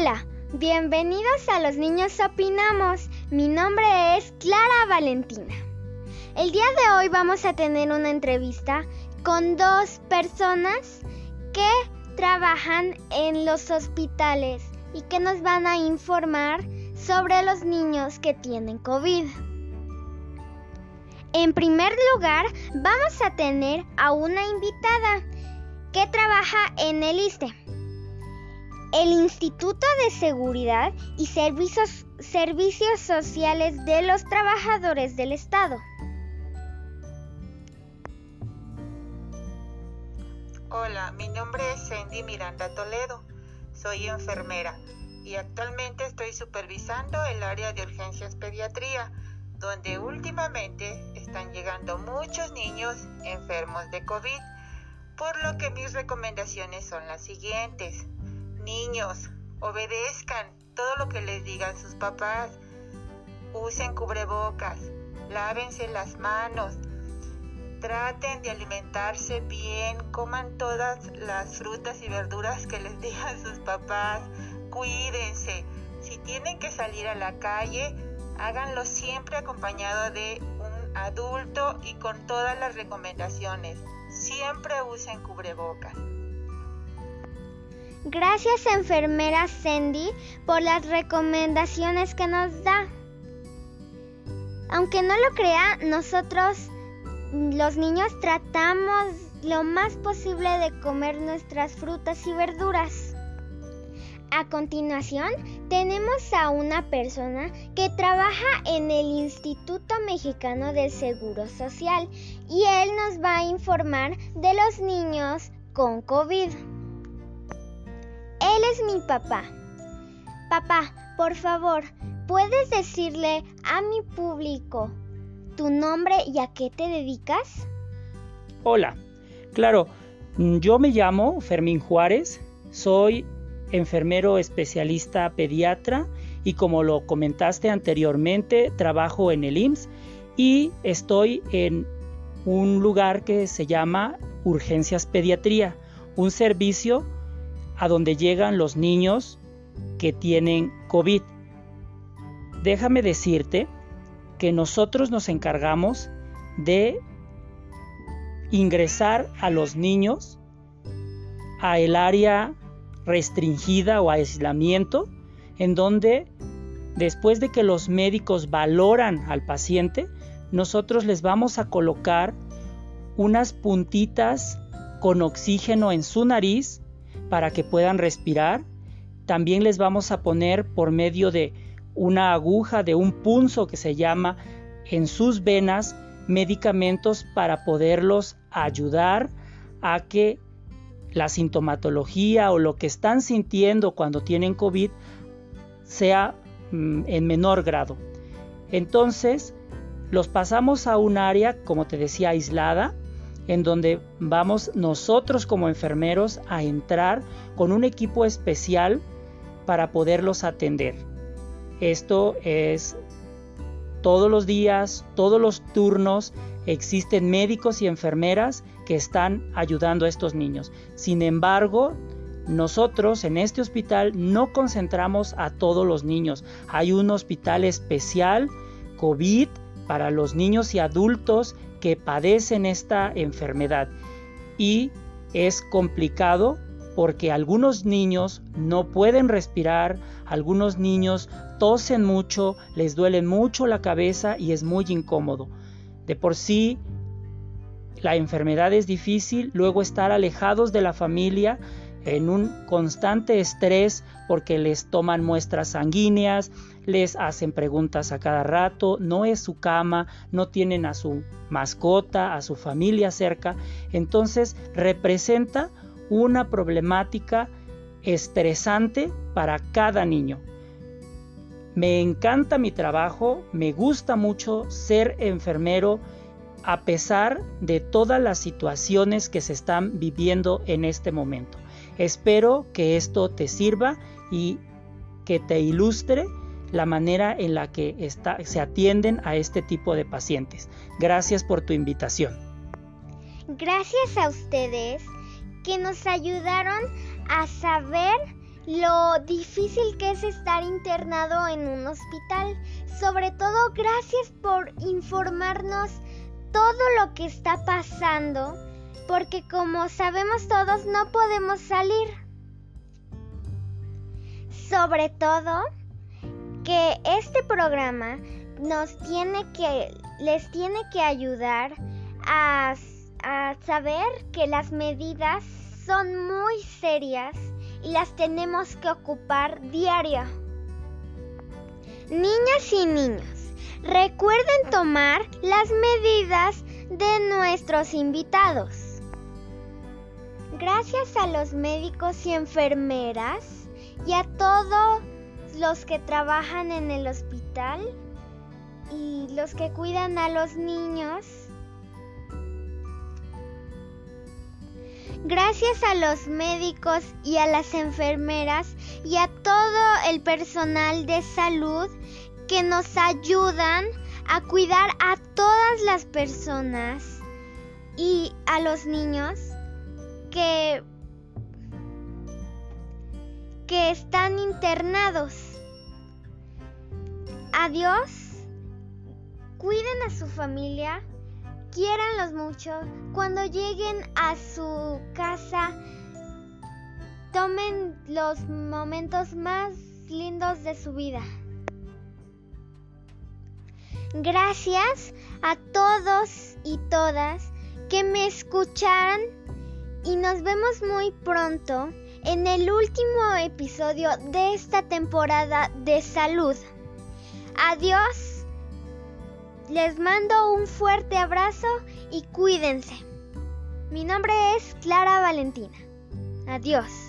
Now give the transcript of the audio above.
Hola, bienvenidos a Los Niños Opinamos. Mi nombre es Clara Valentina. El día de hoy vamos a tener una entrevista con dos personas que trabajan en los hospitales y que nos van a informar sobre los niños que tienen COVID. En primer lugar, vamos a tener a una invitada que trabaja en el ISTE, el Instituto de Seguridad y Servicios, Sociales de los Trabajadores del Estado. Hola, mi nombre es Sandy Miranda Toledo. Soy enfermera y actualmente estoy supervisando el área de urgencias pediatría, donde últimamente están llegando muchos niños enfermos de COVID, por lo que mis recomendaciones son las siguientes. Niños, obedezcan todo lo que les digan sus papás. Usen cubrebocas, lávense las manos, traten de alimentarse bien, coman todas las frutas y verduras que les digan sus papás, cuídense. Si tienen que salir a la calle, háganlo siempre acompañado de un adulto y con todas las recomendaciones. Siempre usen cubrebocas. Gracias enfermera Sandy por las recomendaciones que nos da. Aunque no lo crea, nosotros los niños tratamos lo más posible de comer nuestras frutas y verduras. A continuación, tenemos a una persona que trabaja en el Instituto Mexicano del Seguro Social y él nos va a informar de los niños con COVID. Él es mi papá. Papá, por favor, ¿puedes decirle a mi público tu nombre y a qué te dedicas? Hola, claro, yo me llamo Fermín Juárez, soy enfermero especialista pediatra y como lo comentaste anteriormente, trabajo en el IMSS y estoy en un lugar que se llama Urgencias Pediatría, un servicio a donde llegan los niños que tienen COVID. Déjame decirte que nosotros nos encargamos de ingresar a los niños a el área restringida o aislamiento en donde después de que los médicos valoran al paciente, nosotros les vamos a colocar unas puntitas con oxígeno en su nariz para que puedan respirar. También les vamos a poner por medio de una aguja, de un punzo que se llama en sus venas, medicamentos para poderlos ayudar a que la sintomatología o lo que están sintiendo cuando tienen COVID sea mm, en menor grado. Entonces, los pasamos a un área, como te decía, aislada, en donde vamos nosotros como enfermeros a entrar con un equipo especial para poderlos atender. Esto es todos los días, todos los turnos, existen médicos y enfermeras que están ayudando a estos niños. Sin embargo, nosotros en este hospital no concentramos a todos los niños. Hay un hospital especial COVID para los niños y adultos que padecen esta enfermedad y es complicado porque algunos niños no pueden respirar, algunos niños tosen mucho, les duele mucho la cabeza y es muy incómodo. De por sí, la enfermedad es difícil, luego estar alejados de la familia en un constante estrés porque les toman muestras sanguíneas, les hacen preguntas a cada rato, no es su cama, no tienen a su mascota, a su familia cerca, entonces representa una problemática estresante para cada niño. Me encanta mi trabajo, me gusta mucho ser enfermero a pesar de todas las situaciones que se están viviendo en este momento. Espero que esto te sirva y que te ilustre la manera en la que se atienden a este tipo de pacientes. Gracias por tu invitación. Gracias a ustedes que nos ayudaron a saber lo difícil que es estar internado en un hospital. Sobre todo, gracias por informarnos todo lo que está pasando, porque como sabemos todos, no podemos salir. Sobre todo, que este programa nos tiene que, les tiene que ayudar a, a saber que las medidas son muy serias y las tenemos que ocupar diario. Niñas y niños, recuerden tomar las medidas de nuestros invitados. Gracias a los médicos y enfermeras y a todos los que trabajan en el hospital y los que cuidan a los niños, Gracias a los médicos y a las enfermeras y a todo el personal de salud que nos ayudan a cuidar a todas las personas y a los niños que, que están internados. Adiós. Cuiden a su familia quiéranlos mucho. Cuando lleguen a su casa, tomen los momentos más lindos de su vida. Gracias a todos y todas que me escucharon y nos vemos muy pronto en el último episodio de esta temporada de salud. Adiós. Les mando un fuerte abrazo y cuídense. Mi nombre es Clara Valentina. Adiós.